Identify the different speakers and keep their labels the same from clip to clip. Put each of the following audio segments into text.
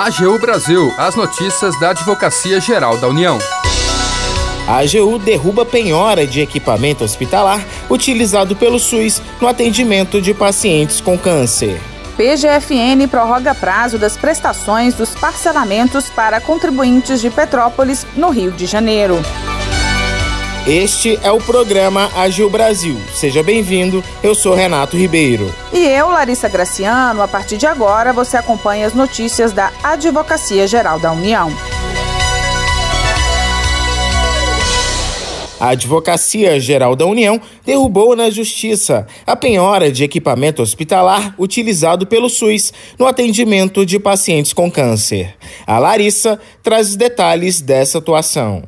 Speaker 1: AGU Brasil, as notícias da Advocacia Geral da União.
Speaker 2: A AGU derruba penhora de equipamento hospitalar utilizado pelo SUS no atendimento de pacientes com câncer.
Speaker 3: PGFN prorroga prazo das prestações dos parcelamentos para contribuintes de Petrópolis, no Rio de Janeiro.
Speaker 2: Este é o programa Agil Brasil. Seja bem-vindo. Eu sou Renato Ribeiro.
Speaker 3: E eu, Larissa Graciano. A partir de agora, você acompanha as notícias da Advocacia Geral da União.
Speaker 2: A Advocacia Geral da União derrubou na Justiça a penhora de equipamento hospitalar utilizado pelo SUS no atendimento de pacientes com câncer. A Larissa traz os detalhes dessa atuação.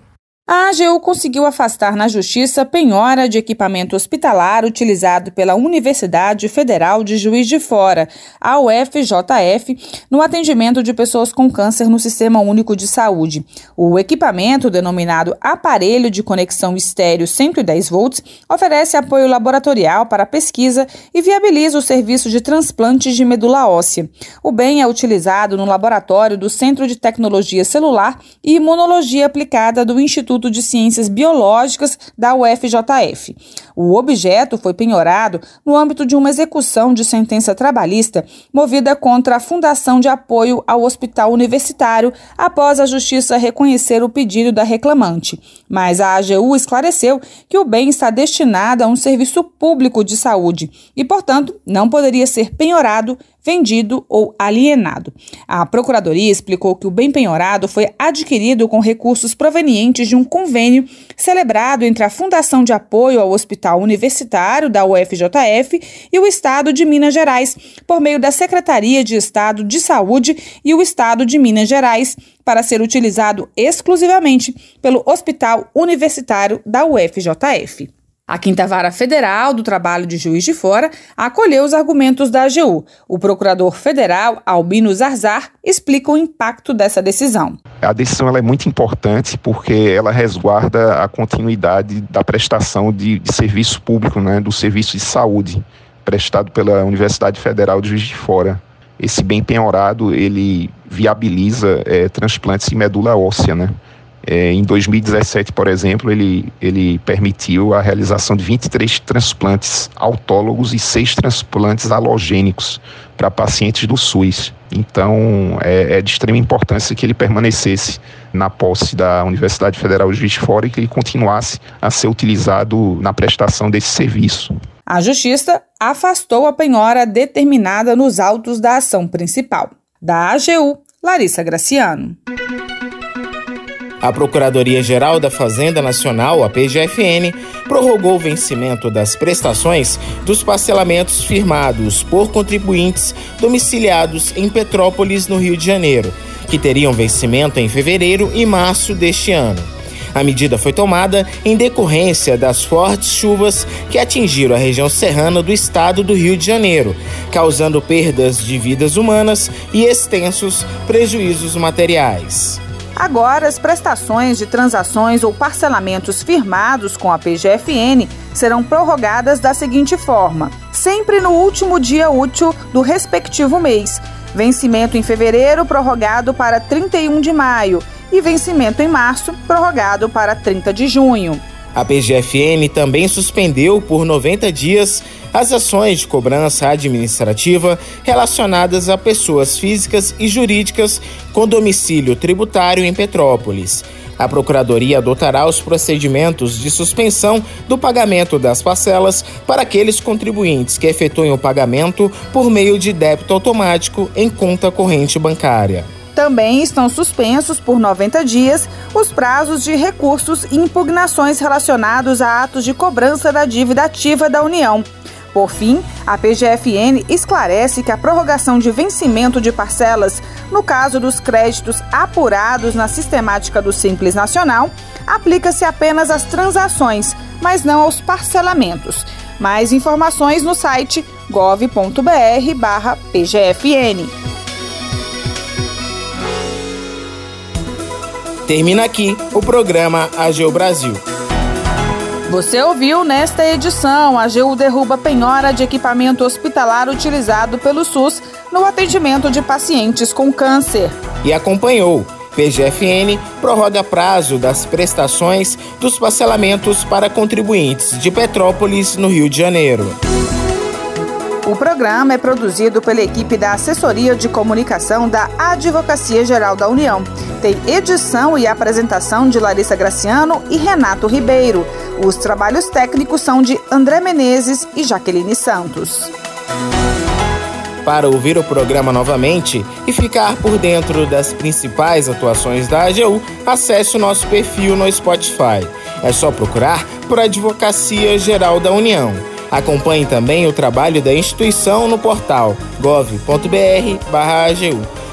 Speaker 3: A AGU conseguiu afastar na Justiça penhora de equipamento hospitalar utilizado pela Universidade Federal de Juiz de Fora, a UFJF, no atendimento de pessoas com câncer no Sistema Único de Saúde. O equipamento, denominado Aparelho de Conexão Estéreo 110 volts, oferece apoio laboratorial para pesquisa e viabiliza o serviço de transplantes de medula óssea. O bem é utilizado no laboratório do Centro de Tecnologia Celular e Imunologia Aplicada do Instituto Instituto de Ciências Biológicas da UFJF. O objeto foi penhorado no âmbito de uma execução de sentença trabalhista movida contra a Fundação de Apoio ao Hospital Universitário após a Justiça reconhecer o pedido da reclamante. Mas a AGU esclareceu que o bem está destinado a um serviço público de saúde e, portanto, não poderia ser penhorado vendido ou alienado. A Procuradoria explicou que o bem penhorado foi adquirido com recursos provenientes de um convênio celebrado entre a Fundação de Apoio ao Hospital Universitário da UFJF e o Estado de Minas Gerais, por meio da Secretaria de Estado de Saúde e o Estado de Minas Gerais, para ser utilizado exclusivamente pelo Hospital Universitário da UFJF. A Quinta Vara Federal do Trabalho de Juiz de Fora acolheu os argumentos da AGU. O procurador federal, Albino Zarzar, explica o impacto dessa decisão.
Speaker 4: A decisão é muito importante porque ela resguarda a continuidade da prestação de, de serviço público, né, do serviço de saúde prestado pela Universidade Federal de Juiz de Fora. Esse bem penhorado, ele viabiliza é, transplantes de medula óssea, né? É, em 2017, por exemplo, ele, ele permitiu a realização de 23 transplantes autólogos e 6 transplantes halogênicos para pacientes do SUS. Então, é, é, de extrema importância que ele permanecesse na posse da Universidade Federal de Juiz de Fora e que ele continuasse a ser utilizado na prestação desse serviço.
Speaker 3: A Justiça afastou a penhora determinada nos autos da ação principal. Da AGU, Larissa Graciano.
Speaker 2: A Procuradoria-Geral da Fazenda Nacional, a PGFN, prorrogou o vencimento das prestações dos parcelamentos firmados por contribuintes domiciliados em Petrópolis, no Rio de Janeiro, que teriam vencimento em fevereiro e março deste ano. A medida foi tomada em decorrência das fortes chuvas que atingiram a região serrana do estado do Rio de Janeiro, causando perdas de vidas humanas e extensos prejuízos materiais.
Speaker 3: Agora, as prestações de transações ou parcelamentos firmados com a PGFN serão prorrogadas da seguinte forma: sempre no último dia útil do respectivo mês. Vencimento em fevereiro prorrogado para 31 de maio e vencimento em março prorrogado para 30 de junho.
Speaker 2: A PGFN também suspendeu por 90 dias as ações de cobrança administrativa relacionadas a pessoas físicas e jurídicas com domicílio tributário em Petrópolis. A Procuradoria adotará os procedimentos de suspensão do pagamento das parcelas para aqueles contribuintes que efetuem o pagamento por meio de débito automático em conta corrente bancária.
Speaker 3: Também estão suspensos por 90 dias os prazos de recursos e impugnações relacionados a atos de cobrança da dívida ativa da União. Por fim, a PGFN esclarece que a prorrogação de vencimento de parcelas, no caso dos créditos apurados na sistemática do Simples Nacional, aplica-se apenas às transações, mas não aos parcelamentos. Mais informações no site gov.br/pgfn.
Speaker 2: Termina aqui o programa AGU Brasil.
Speaker 3: Você ouviu nesta edição: a AGU derruba penhora de equipamento hospitalar utilizado pelo SUS no atendimento de pacientes com câncer.
Speaker 2: E acompanhou. PGFN prorroga prazo das prestações dos parcelamentos para contribuintes de Petrópolis, no Rio de Janeiro.
Speaker 3: O programa é produzido pela equipe da Assessoria de Comunicação da Advocacia Geral da União. Tem edição e apresentação de Larissa Graciano e Renato Ribeiro. Os trabalhos técnicos são de André Menezes e Jaqueline Santos.
Speaker 2: Para ouvir o programa novamente e ficar por dentro das principais atuações da AGU, acesse o nosso perfil no Spotify. É só procurar por Advocacia Geral da União. Acompanhe também o trabalho da instituição no portal gov.br/agu.